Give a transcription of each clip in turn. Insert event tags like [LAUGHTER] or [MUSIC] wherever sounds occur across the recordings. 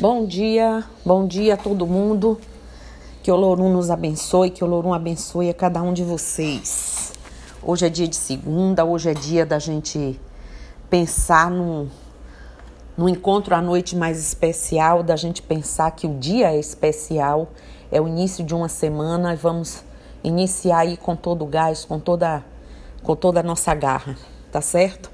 Bom dia, bom dia a todo mundo. Que o Lorum nos abençoe, que o Lorum abençoe a cada um de vocês. Hoje é dia de segunda, hoje é dia da gente pensar num, num encontro à noite mais especial, da gente pensar que o dia é especial, é o início de uma semana e vamos iniciar aí com todo o gás, com toda, com toda a nossa garra, tá certo?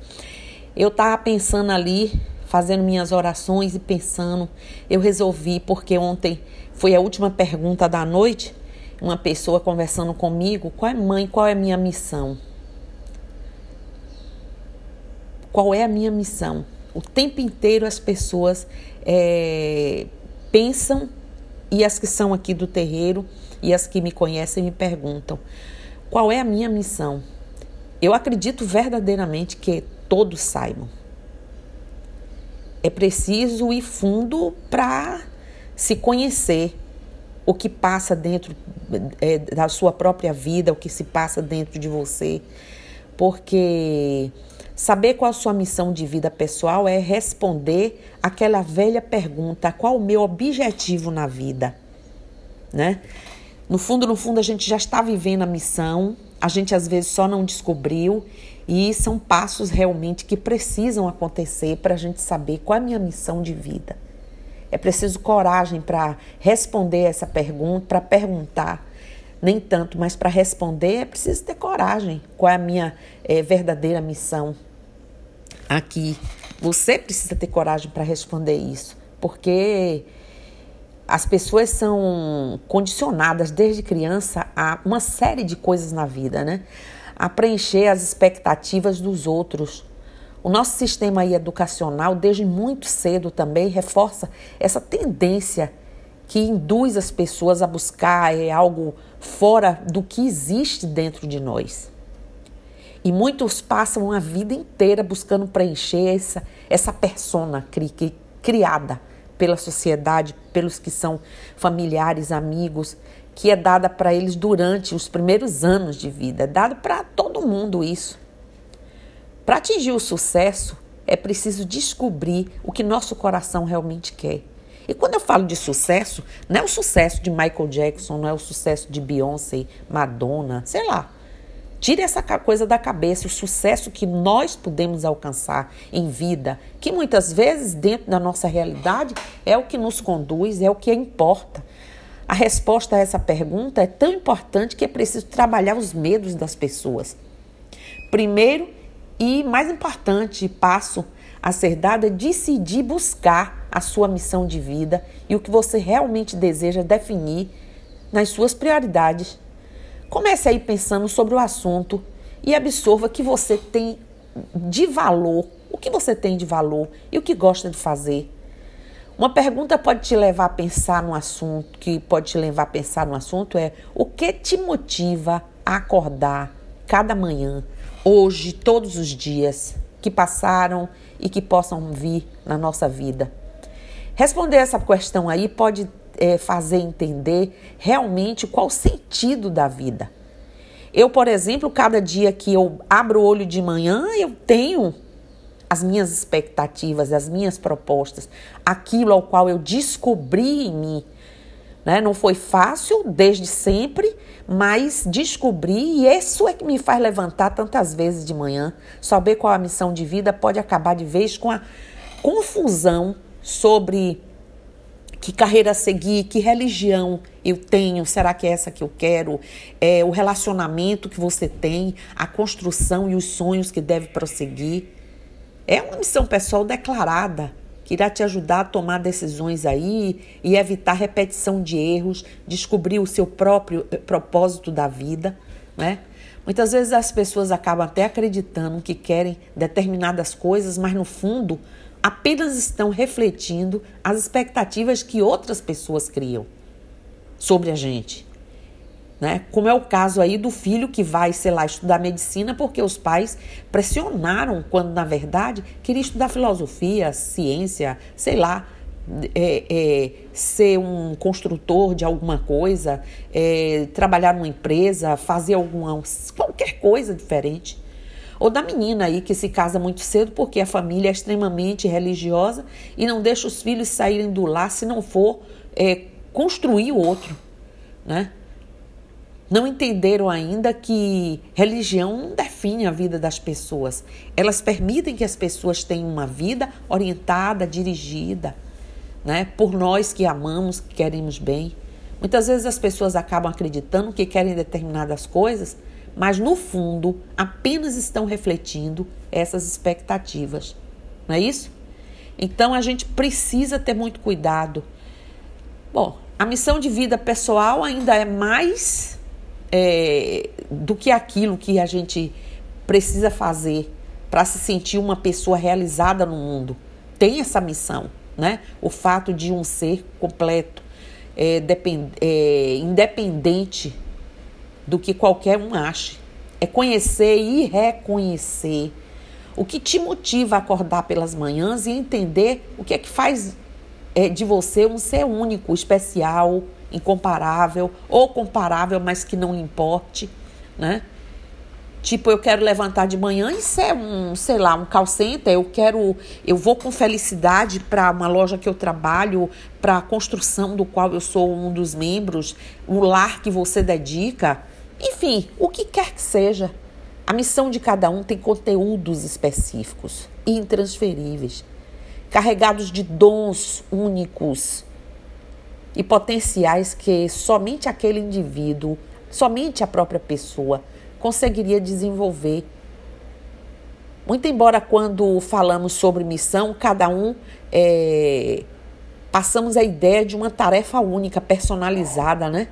Eu tava pensando ali fazendo minhas orações e pensando, eu resolvi, porque ontem foi a última pergunta da noite, uma pessoa conversando comigo, qual é mãe, qual é a minha missão? Qual é a minha missão? O tempo inteiro as pessoas é, pensam, e as que são aqui do terreiro e as que me conhecem me perguntam, qual é a minha missão? Eu acredito verdadeiramente que todos saibam é preciso ir fundo para se conhecer o que passa dentro é, da sua própria vida, o que se passa dentro de você. Porque saber qual a sua missão de vida pessoal é responder aquela velha pergunta: qual o meu objetivo na vida? Né? No fundo, no fundo, a gente já está vivendo a missão, a gente às vezes só não descobriu e são passos realmente que precisam acontecer para a gente saber qual é a minha missão de vida. É preciso coragem para responder essa pergunta, para perguntar, nem tanto, mas para responder é preciso ter coragem. Qual é a minha é, verdadeira missão aqui? Você precisa ter coragem para responder isso, porque as pessoas são condicionadas desde criança a uma série de coisas na vida, né? A preencher as expectativas dos outros. O nosso sistema educacional, desde muito cedo também, reforça essa tendência que induz as pessoas a buscar é, algo fora do que existe dentro de nós. E muitos passam a vida inteira buscando preencher essa, essa persona cri, cri, criada pela sociedade, pelos que são familiares, amigos, que é dada para eles durante os primeiros anos de vida. É dado para todo mundo isso. Para atingir o sucesso, é preciso descobrir o que nosso coração realmente quer. E quando eu falo de sucesso, não é o sucesso de Michael Jackson, não é o sucesso de Beyoncé, Madonna, sei lá. Tire essa coisa da cabeça, o sucesso que nós podemos alcançar em vida, que muitas vezes, dentro da nossa realidade, é o que nos conduz, é o que importa. A resposta a essa pergunta é tão importante que é preciso trabalhar os medos das pessoas. Primeiro e mais importante passo a ser dado é decidir buscar a sua missão de vida e o que você realmente deseja definir nas suas prioridades. Comece aí pensando sobre o assunto e absorva que você tem de valor, o que você tem de valor e o que gosta de fazer. Uma pergunta pode te levar a pensar no assunto, que pode te levar a pensar no assunto é o que te motiva a acordar cada manhã, hoje, todos os dias que passaram e que possam vir na nossa vida. Responder essa questão aí pode é, fazer entender realmente qual o sentido da vida. Eu, por exemplo, cada dia que eu abro o olho de manhã, eu tenho as minhas expectativas, as minhas propostas, aquilo ao qual eu descobri em mim. Né? Não foi fácil desde sempre, mas descobri e isso é que me faz levantar tantas vezes de manhã. Saber qual a missão de vida pode acabar de vez com a confusão sobre que carreira seguir, que religião eu tenho, será que é essa que eu quero? É, o relacionamento que você tem, a construção e os sonhos que deve prosseguir. É uma missão pessoal declarada que irá te ajudar a tomar decisões aí e evitar repetição de erros, descobrir o seu próprio eh, propósito da vida, né? Muitas vezes as pessoas acabam até acreditando que querem determinadas coisas, mas no fundo apenas estão refletindo as expectativas que outras pessoas criam sobre a gente né? Como é o caso aí do filho que vai, sei lá, estudar medicina porque os pais pressionaram, quando na verdade queria estudar filosofia, ciência, sei lá, é, é, ser um construtor de alguma coisa, é, trabalhar numa empresa, fazer alguma qualquer coisa diferente. Ou da menina aí que se casa muito cedo porque a família é extremamente religiosa e não deixa os filhos saírem do lar se não for é, construir o outro, né? Não entenderam ainda que religião não define a vida das pessoas. Elas permitem que as pessoas tenham uma vida orientada, dirigida, né? Por nós que amamos, que queremos bem. Muitas vezes as pessoas acabam acreditando que querem determinadas coisas, mas no fundo apenas estão refletindo essas expectativas. Não é isso? Então a gente precisa ter muito cuidado. Bom, a missão de vida pessoal ainda é mais é, do que aquilo que a gente precisa fazer para se sentir uma pessoa realizada no mundo. Tem essa missão, né? O fato de um ser completo é, depend, é, independente do que qualquer um ache. É conhecer e reconhecer o que te motiva a acordar pelas manhãs e entender o que é que faz é, de você um ser único, especial, incomparável ou comparável, mas que não importe, né? Tipo, eu quero levantar de manhã e ser um, sei lá, um call center, eu quero, eu vou com felicidade para uma loja que eu trabalho, para a construção do qual eu sou um dos membros, o lar que você dedica, enfim, o que quer que seja. A missão de cada um tem conteúdos específicos e intransferíveis, carregados de dons únicos e potenciais que somente aquele indivíduo, somente a própria pessoa conseguiria desenvolver. Muito embora quando falamos sobre missão, cada um é, passamos a ideia de uma tarefa única, personalizada, né?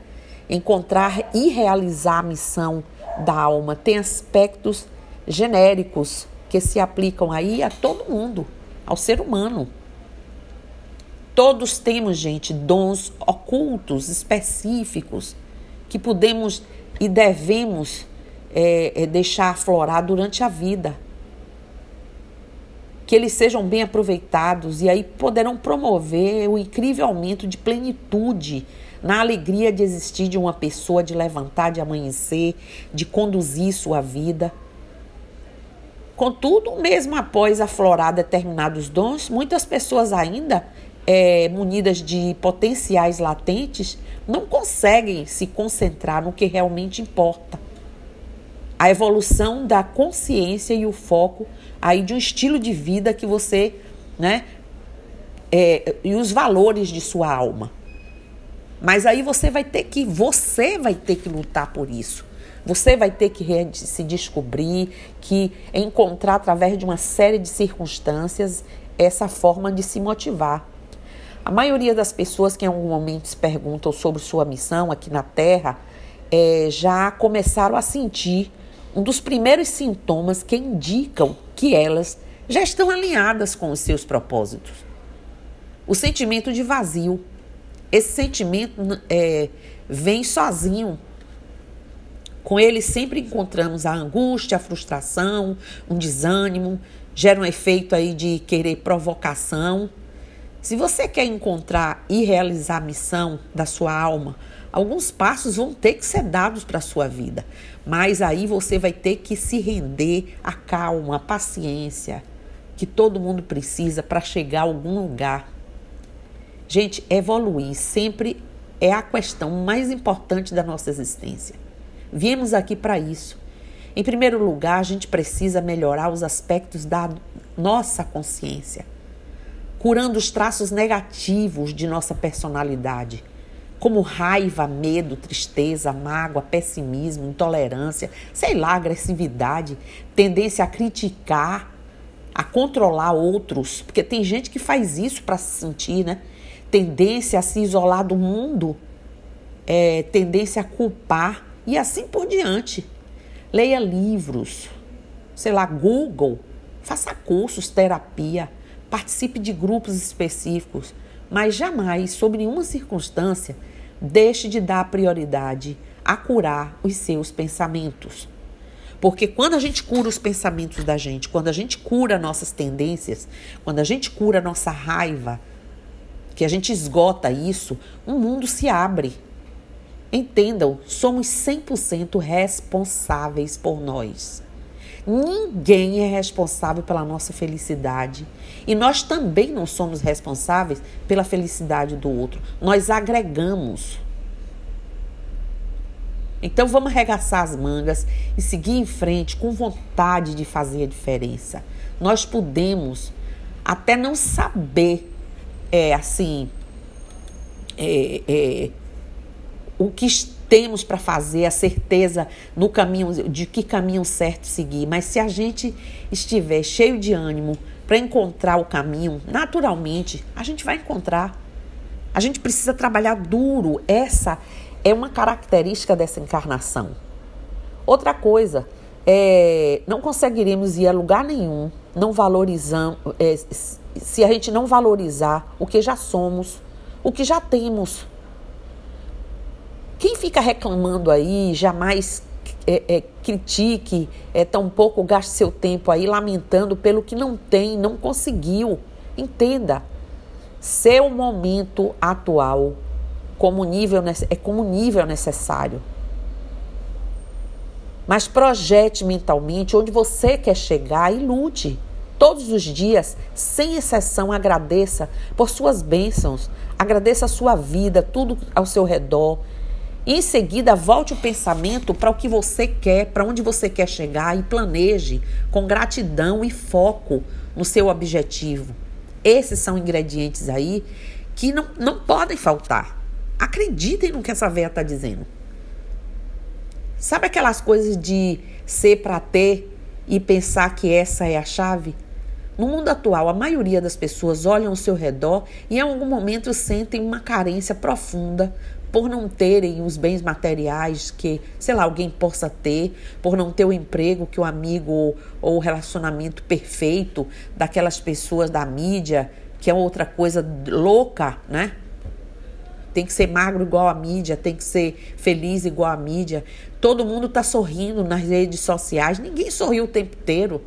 Encontrar e realizar a missão da alma tem aspectos genéricos que se aplicam aí a todo mundo, ao ser humano. Todos temos, gente, dons ocultos, específicos, que podemos e devemos é, é deixar aflorar durante a vida. Que eles sejam bem aproveitados e aí poderão promover o incrível aumento de plenitude na alegria de existir de uma pessoa, de levantar, de amanhecer, de conduzir sua vida. Contudo, mesmo após aflorar determinados dons, muitas pessoas ainda, é, munidas de potenciais latentes, não conseguem se concentrar no que realmente importa a evolução da consciência e o foco aí de um estilo de vida que você, né, é, e os valores de sua alma. Mas aí você vai ter que, você vai ter que lutar por isso. Você vai ter que se descobrir, que encontrar através de uma série de circunstâncias essa forma de se motivar. A maioria das pessoas que em algum momento se perguntam sobre sua missão aqui na Terra é, já começaram a sentir um dos primeiros sintomas que indicam que elas já estão alinhadas com os seus propósitos. O sentimento de vazio. Esse sentimento é, vem sozinho. Com ele sempre encontramos a angústia, a frustração, um desânimo, gera um efeito aí de querer provocação. Se você quer encontrar e realizar a missão da sua alma, alguns passos vão ter que ser dados para a sua vida. Mas aí você vai ter que se render à calma, à paciência que todo mundo precisa para chegar a algum lugar. Gente, evoluir sempre é a questão mais importante da nossa existência. Viemos aqui para isso. Em primeiro lugar, a gente precisa melhorar os aspectos da nossa consciência, curando os traços negativos de nossa personalidade como raiva, medo, tristeza, mágoa, pessimismo, intolerância, sei lá, agressividade, tendência a criticar, a controlar outros, porque tem gente que faz isso para se sentir, né? Tendência a se isolar do mundo, é, tendência a culpar e assim por diante. Leia livros, sei lá, Google, faça cursos, terapia, participe de grupos específicos, mas jamais, sob nenhuma circunstância, deixe de dar prioridade a curar os seus pensamentos. Porque quando a gente cura os pensamentos da gente, quando a gente cura nossas tendências, quando a gente cura nossa raiva, que a gente esgota isso, um mundo se abre. Entendam, somos 100% responsáveis por nós. Ninguém é responsável pela nossa felicidade. E nós também não somos responsáveis pela felicidade do outro. Nós agregamos. Então vamos arregaçar as mangas e seguir em frente com vontade de fazer a diferença. Nós podemos até não saber, é assim, é, é, o que temos para fazer, a certeza no caminho de que caminho certo seguir. Mas se a gente estiver cheio de ânimo para encontrar o caminho, naturalmente a gente vai encontrar. A gente precisa trabalhar duro. Essa é uma característica dessa encarnação. Outra coisa, é, não conseguiremos ir a lugar nenhum, não valorizamos, é, se a gente não valorizar o que já somos, o que já temos. Quem fica reclamando aí, jamais é, é, critique, é, tampouco gaste seu tempo aí lamentando pelo que não tem, não conseguiu. Entenda, seu momento atual como nível, é como nível necessário. Mas projete mentalmente onde você quer chegar e lute. Todos os dias, sem exceção, agradeça por suas bênçãos, agradeça a sua vida, tudo ao seu redor em seguida, volte o pensamento para o que você quer, para onde você quer chegar e planeje com gratidão e foco no seu objetivo. Esses são ingredientes aí que não, não podem faltar. Acreditem no que essa véia está dizendo. Sabe aquelas coisas de ser para ter e pensar que essa é a chave? No mundo atual, a maioria das pessoas olham ao seu redor e em algum momento sentem uma carência profunda por não terem os bens materiais que, sei lá, alguém possa ter, por não ter o emprego que o amigo ou o relacionamento perfeito daquelas pessoas da mídia, que é outra coisa louca, né? Tem que ser magro igual a mídia, tem que ser feliz igual a mídia. Todo mundo está sorrindo nas redes sociais, ninguém sorriu o tempo inteiro.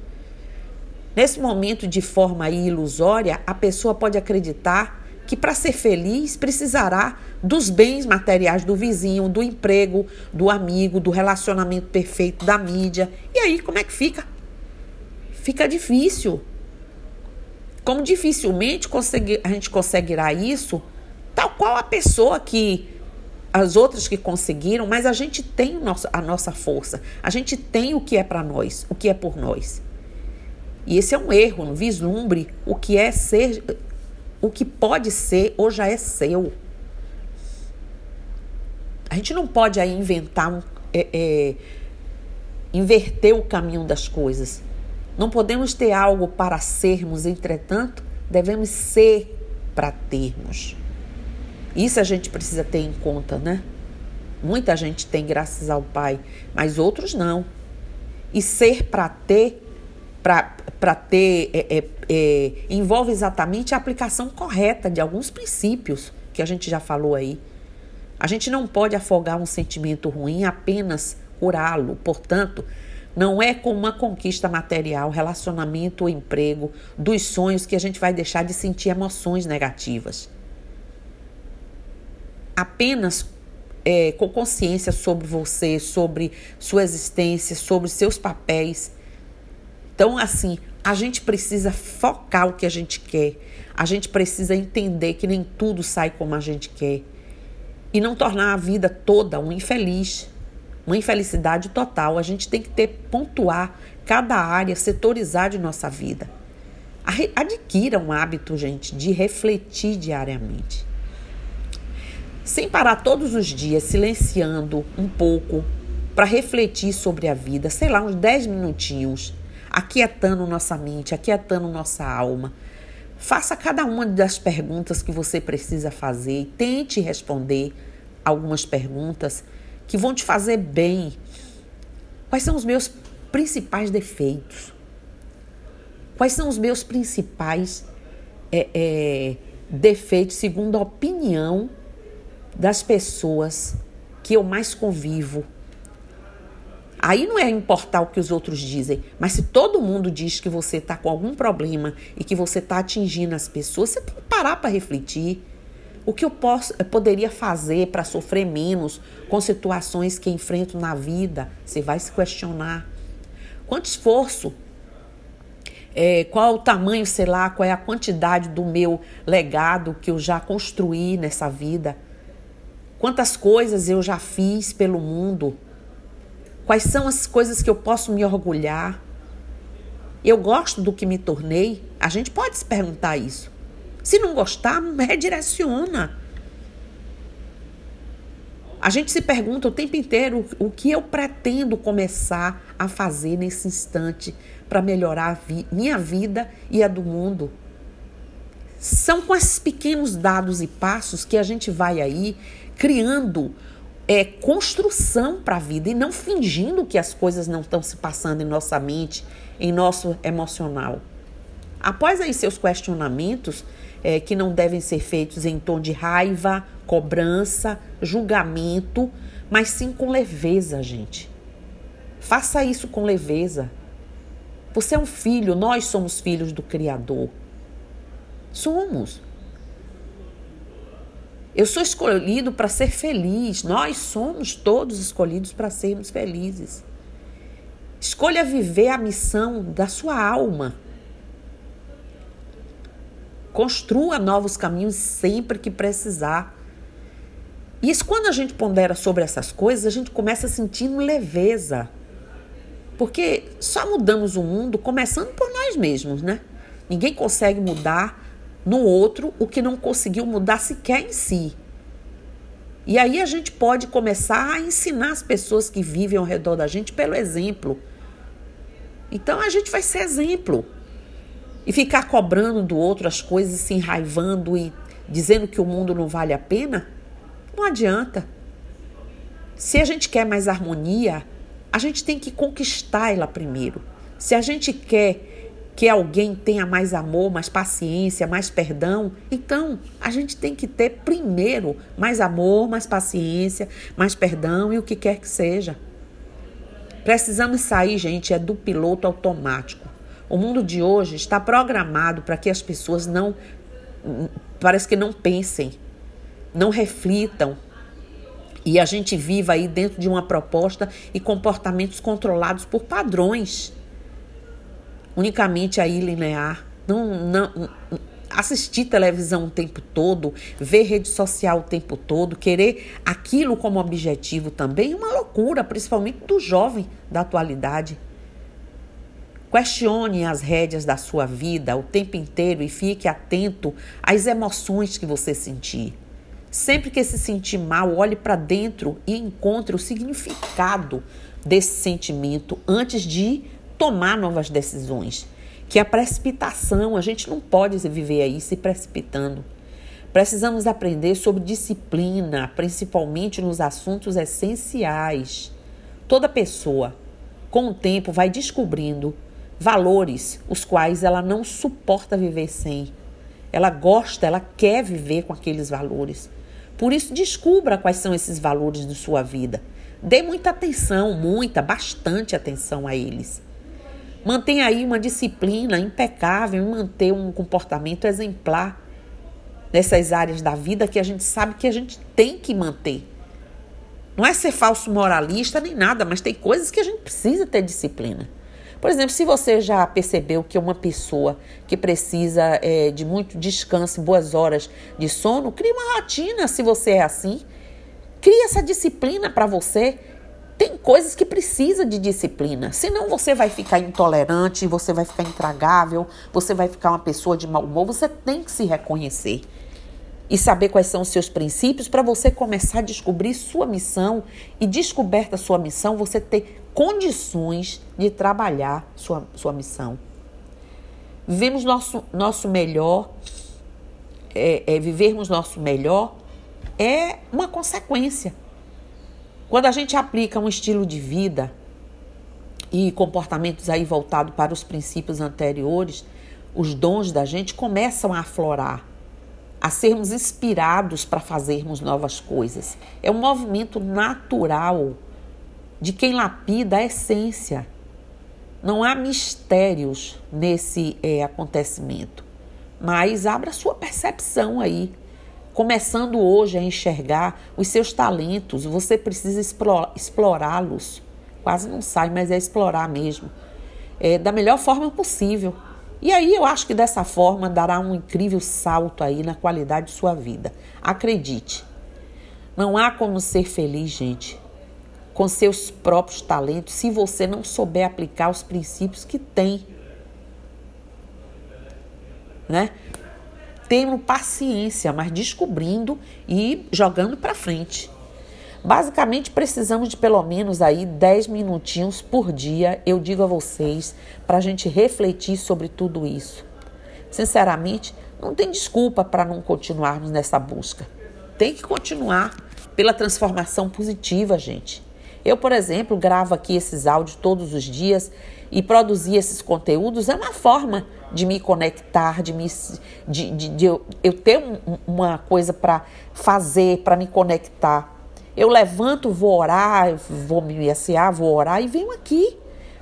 Nesse momento de forma ilusória, a pessoa pode acreditar que para ser feliz precisará dos bens materiais do vizinho, do emprego, do amigo, do relacionamento perfeito da mídia. E aí, como é que fica? Fica difícil. Como dificilmente a gente conseguirá isso, tal qual a pessoa que as outras que conseguiram, mas a gente tem a nossa força, a gente tem o que é para nós, o que é por nós. E esse é um erro, não vislumbre o que é ser o que pode ser ou já é seu. A gente não pode aí inventar é, é, inverter o caminho das coisas. Não podemos ter algo para sermos, entretanto, devemos ser para termos. Isso a gente precisa ter em conta, né? Muita gente tem, graças ao Pai, mas outros não. E ser para ter, para ter é, é é, envolve exatamente a aplicação correta de alguns princípios que a gente já falou aí. A gente não pode afogar um sentimento ruim apenas curá-lo. Portanto, não é com uma conquista material, relacionamento ou emprego, dos sonhos que a gente vai deixar de sentir emoções negativas. Apenas é, com consciência sobre você, sobre sua existência, sobre seus papéis. Então, assim, a gente precisa focar o que a gente quer. A gente precisa entender que nem tudo sai como a gente quer. E não tornar a vida toda um infeliz, uma infelicidade total. A gente tem que ter, pontuar cada área, setorizar de nossa vida. Adquira um hábito, gente, de refletir diariamente. Sem parar todos os dias, silenciando um pouco para refletir sobre a vida, sei lá, uns 10 minutinhos aquietando nossa mente, aquietando nossa alma. Faça cada uma das perguntas que você precisa fazer e tente responder algumas perguntas que vão te fazer bem. Quais são os meus principais defeitos? Quais são os meus principais é, é, defeitos, segundo a opinião das pessoas que eu mais convivo, Aí não é importar o que os outros dizem, mas se todo mundo diz que você está com algum problema e que você está atingindo as pessoas, você tem que parar para refletir. O que eu, posso, eu poderia fazer para sofrer menos com situações que enfrento na vida? Você vai se questionar. quanto esforço, é, qual o tamanho, sei lá, qual é a quantidade do meu legado que eu já construí nessa vida, quantas coisas eu já fiz pelo mundo, quais são as coisas que eu posso me orgulhar. Eu gosto do que me tornei? A gente pode se perguntar isso. Se não gostar, [LAUGHS] redireciona. A gente se pergunta o tempo inteiro o que eu pretendo começar a fazer nesse instante para melhorar vi minha vida e a do mundo. São com esses pequenos dados e passos que a gente vai aí criando é, construção para a vida e não fingindo que as coisas não estão se passando em nossa mente, em nosso emocional. Após aí seus questionamentos, é, que não devem ser feitos em tom de raiva, cobrança, julgamento, mas sim com leveza, gente. Faça isso com leveza. Você é um filho, nós somos filhos do Criador. Somos. Eu sou escolhido para ser feliz. Nós somos todos escolhidos para sermos felizes. Escolha viver a missão da sua alma. Construa novos caminhos sempre que precisar. E isso, quando a gente pondera sobre essas coisas, a gente começa sentindo leveza. Porque só mudamos o mundo começando por nós mesmos, né? Ninguém consegue mudar no outro o que não conseguiu mudar sequer em si. E aí a gente pode começar a ensinar as pessoas que vivem ao redor da gente pelo exemplo. Então a gente vai ser exemplo. E ficar cobrando do outro as coisas, se enraivando e dizendo que o mundo não vale a pena, não adianta. Se a gente quer mais harmonia, a gente tem que conquistar ela primeiro. Se a gente quer que alguém tenha mais amor, mais paciência, mais perdão, então a gente tem que ter primeiro mais amor, mais paciência, mais perdão e o que quer que seja. Precisamos sair, gente, é do piloto automático. O mundo de hoje está programado para que as pessoas não parece que não pensem, não reflitam. E a gente viva aí dentro de uma proposta e comportamentos controlados por padrões. Unicamente aí linear. Não, não, assistir televisão o tempo todo, ver rede social o tempo todo, querer aquilo como objetivo também é uma loucura, principalmente do jovem da atualidade. Questione as rédeas da sua vida o tempo inteiro e fique atento às emoções que você sentir. Sempre que se sentir mal, olhe para dentro e encontre o significado desse sentimento antes de tomar novas decisões. Que a precipitação, a gente não pode viver aí se precipitando. Precisamos aprender sobre disciplina, principalmente nos assuntos essenciais. Toda pessoa, com o tempo, vai descobrindo valores os quais ela não suporta viver sem. Ela gosta, ela quer viver com aqueles valores. Por isso, descubra quais são esses valores de sua vida. Dê muita atenção, muita, bastante atenção a eles. Mantenha aí uma disciplina impecável manter um comportamento exemplar nessas áreas da vida que a gente sabe que a gente tem que manter. Não é ser falso moralista nem nada, mas tem coisas que a gente precisa ter disciplina. Por exemplo, se você já percebeu que uma pessoa que precisa é, de muito descanso, boas horas de sono, crie uma rotina se você é assim. Crie essa disciplina para você. Tem coisas que precisa de disciplina, senão você vai ficar intolerante, você vai ficar intragável, você vai ficar uma pessoa de mau humor. Você tem que se reconhecer e saber quais são os seus princípios para você começar a descobrir sua missão e descoberta sua missão, você ter condições de trabalhar sua, sua missão. Vivemos nosso, nosso melhor, é, é, vivermos nosso melhor é uma consequência. Quando a gente aplica um estilo de vida e comportamentos aí voltados para os princípios anteriores, os dons da gente começam a aflorar, a sermos inspirados para fazermos novas coisas. É um movimento natural de quem lapida a essência. Não há mistérios nesse é, acontecimento, mas abra sua percepção aí. Começando hoje a enxergar os seus talentos, você precisa explorá-los. Quase não sai, mas é explorar mesmo. é, da melhor forma possível. E aí eu acho que dessa forma dará um incrível salto aí na qualidade de sua vida. Acredite. Não há como ser feliz, gente, com seus próprios talentos se você não souber aplicar os princípios que tem. Né? Tendo paciência, mas descobrindo e jogando para frente. Basicamente, precisamos de pelo menos aí 10 minutinhos por dia, eu digo a vocês, para a gente refletir sobre tudo isso. Sinceramente, não tem desculpa para não continuarmos nessa busca. Tem que continuar pela transformação positiva, gente. Eu, por exemplo, gravo aqui esses áudios todos os dias e produzir esses conteúdos é uma forma de me conectar, de, me, de, de, de eu, eu ter um, uma coisa para fazer, para me conectar. Eu levanto, vou orar, vou me SA, vou orar e venho aqui.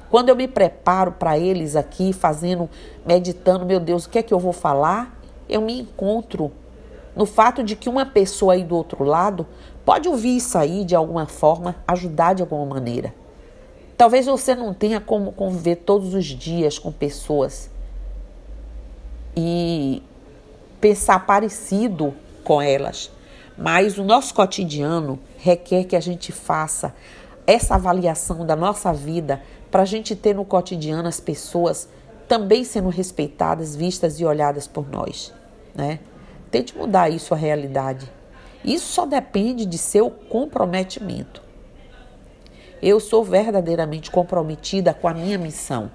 Quando eu me preparo para eles aqui, fazendo, meditando, meu Deus, o que é que eu vou falar? Eu me encontro no fato de que uma pessoa aí do outro lado pode ouvir isso aí de alguma forma, ajudar de alguma maneira. Talvez você não tenha como conviver todos os dias com pessoas e pensar parecido com elas, mas o nosso cotidiano requer que a gente faça essa avaliação da nossa vida para a gente ter no cotidiano as pessoas também sendo respeitadas, vistas e olhadas por nós, né? Tente mudar isso a realidade. Isso só depende de seu comprometimento. Eu sou verdadeiramente comprometida com a minha missão.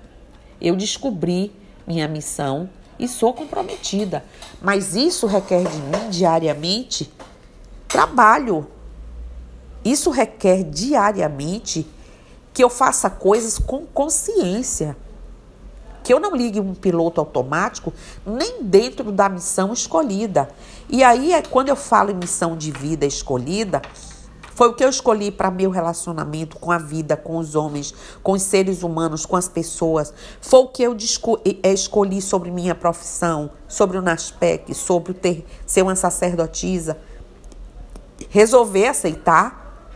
Eu descobri minha missão e sou comprometida, mas isso requer de mim diariamente trabalho. Isso requer diariamente que eu faça coisas com consciência. Que eu não ligue um piloto automático nem dentro da missão escolhida. E aí é quando eu falo em missão de vida escolhida, foi o que eu escolhi para meu relacionamento com a vida, com os homens, com os seres humanos, com as pessoas. Foi o que eu é, escolhi sobre minha profissão, sobre o NASPEC, sobre ter, ser uma sacerdotisa resolver aceitar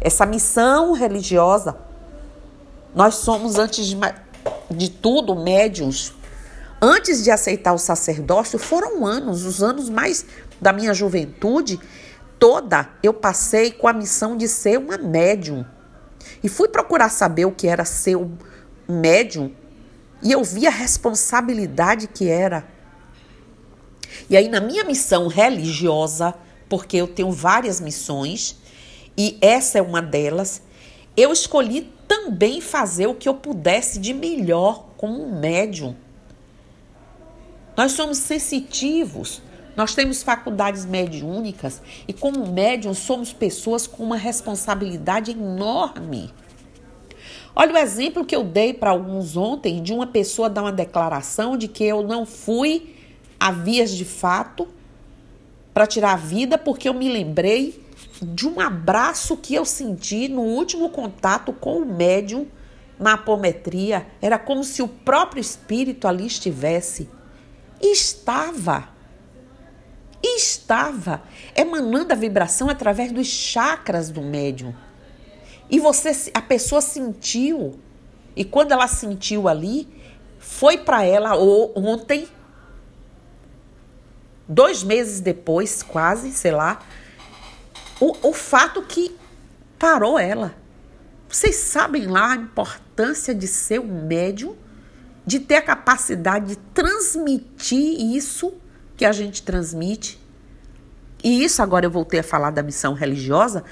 essa missão religiosa. Nós somos, antes de, de tudo, médiums. Antes de aceitar o sacerdócio, foram anos, os anos mais da minha juventude toda, eu passei com a missão de ser uma médium. E fui procurar saber o que era ser um médium. E eu vi a responsabilidade que era. E aí, na minha missão religiosa, porque eu tenho várias missões e essa é uma delas. Eu escolhi também fazer o que eu pudesse de melhor como um médium. Nós somos sensitivos, nós temos faculdades mediúnicas e, como médium, somos pessoas com uma responsabilidade enorme. Olha o exemplo que eu dei para alguns ontem de uma pessoa dar uma declaração de que eu não fui a vias de fato para tirar a vida porque eu me lembrei de um abraço que eu senti no último contato com o médium na apometria. Era como se o próprio espírito ali estivesse. Estava. Estava emanando a vibração através dos chakras do médium. E você, a pessoa sentiu. E quando ela sentiu ali, foi para ela ontem dois meses depois, quase, sei lá, o, o fato que parou ela. Vocês sabem lá a importância de ser um médium, de ter a capacidade de transmitir isso que a gente transmite. E isso agora eu voltei a falar da missão religiosa,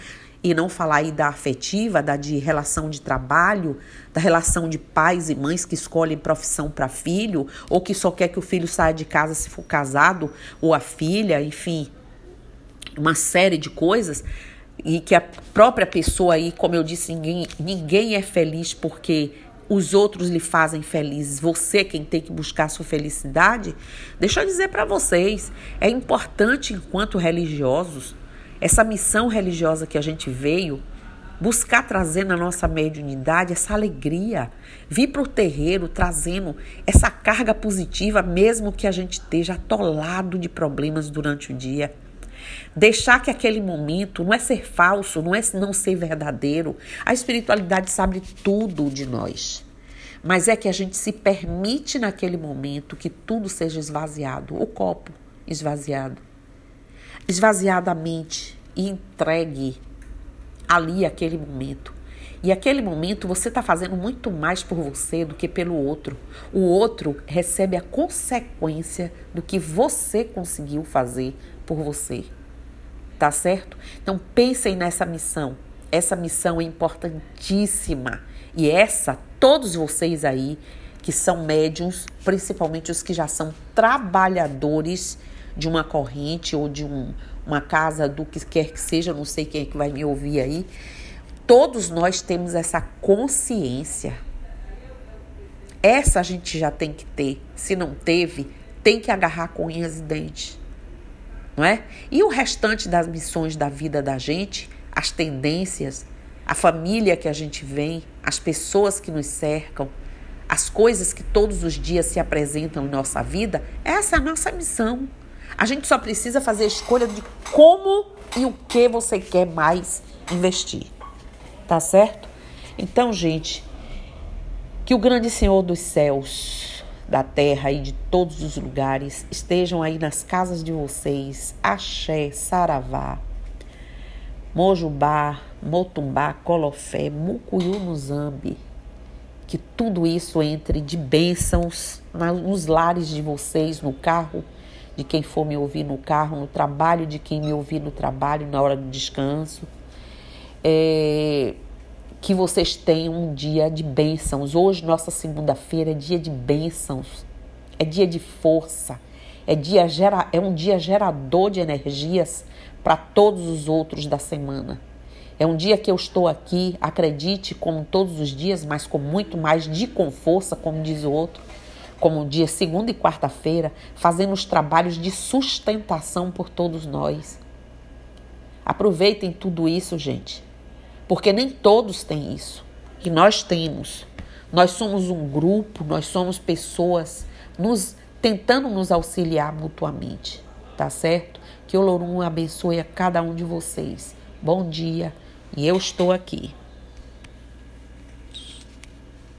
e não falar aí da afetiva, da de relação de trabalho, da relação de pais e mães que escolhem profissão para filho, ou que só quer que o filho saia de casa se for casado, ou a filha, enfim, uma série de coisas, e que a própria pessoa aí, como eu disse, ninguém, ninguém é feliz porque os outros lhe fazem felizes, você quem tem que buscar sua felicidade. Deixa eu dizer para vocês, é importante enquanto religiosos essa missão religiosa que a gente veio buscar trazer na nossa mediunidade essa alegria, vir para o terreiro trazendo essa carga positiva, mesmo que a gente esteja atolado de problemas durante o dia. Deixar que aquele momento não é ser falso, não é não ser verdadeiro. A espiritualidade sabe tudo de nós. Mas é que a gente se permite naquele momento que tudo seja esvaziado, o copo esvaziado. Esvaziado a mente e entregue ali aquele momento. E aquele momento você está fazendo muito mais por você do que pelo outro. O outro recebe a consequência do que você conseguiu fazer por você. Tá certo? Então pensem nessa missão. Essa missão é importantíssima. E essa, todos vocês aí que são médiums, principalmente os que já são trabalhadores de uma corrente ou de um, uma casa, do que quer que seja, não sei quem é que vai me ouvir aí. Todos nós temos essa consciência. Essa a gente já tem que ter. Se não teve, tem que agarrar com unhas e dentes. Não é? E o restante das missões da vida da gente, as tendências, a família que a gente vem, as pessoas que nos cercam, as coisas que todos os dias se apresentam em nossa vida, essa é a nossa missão. A gente só precisa fazer a escolha de como e o que você quer mais investir. Tá certo? Então, gente, que o grande Senhor dos céus, da terra e de todos os lugares estejam aí nas casas de vocês. Axé, Saravá, Mojubá, Motumbá, Colofé, Mucuyu, Muzambi. Que tudo isso entre de bênçãos nos lares de vocês, no carro de quem for me ouvir no carro, no trabalho de quem me ouvir no trabalho, na hora do descanso. É, que vocês tenham um dia de bênçãos. Hoje, nossa segunda-feira, é dia de bênçãos, é dia de força, é, dia gera, é um dia gerador de energias para todos os outros da semana. É um dia que eu estou aqui, acredite, como todos os dias, mas com muito mais de com força, como diz o outro, como dia segunda e quarta-feira, fazendo os trabalhos de sustentação por todos nós. Aproveitem tudo isso, gente, porque nem todos têm isso. E nós temos. Nós somos um grupo, nós somos pessoas nos tentando nos auxiliar mutuamente, tá certo? Que o Lorum abençoe a cada um de vocês. Bom dia e eu estou aqui.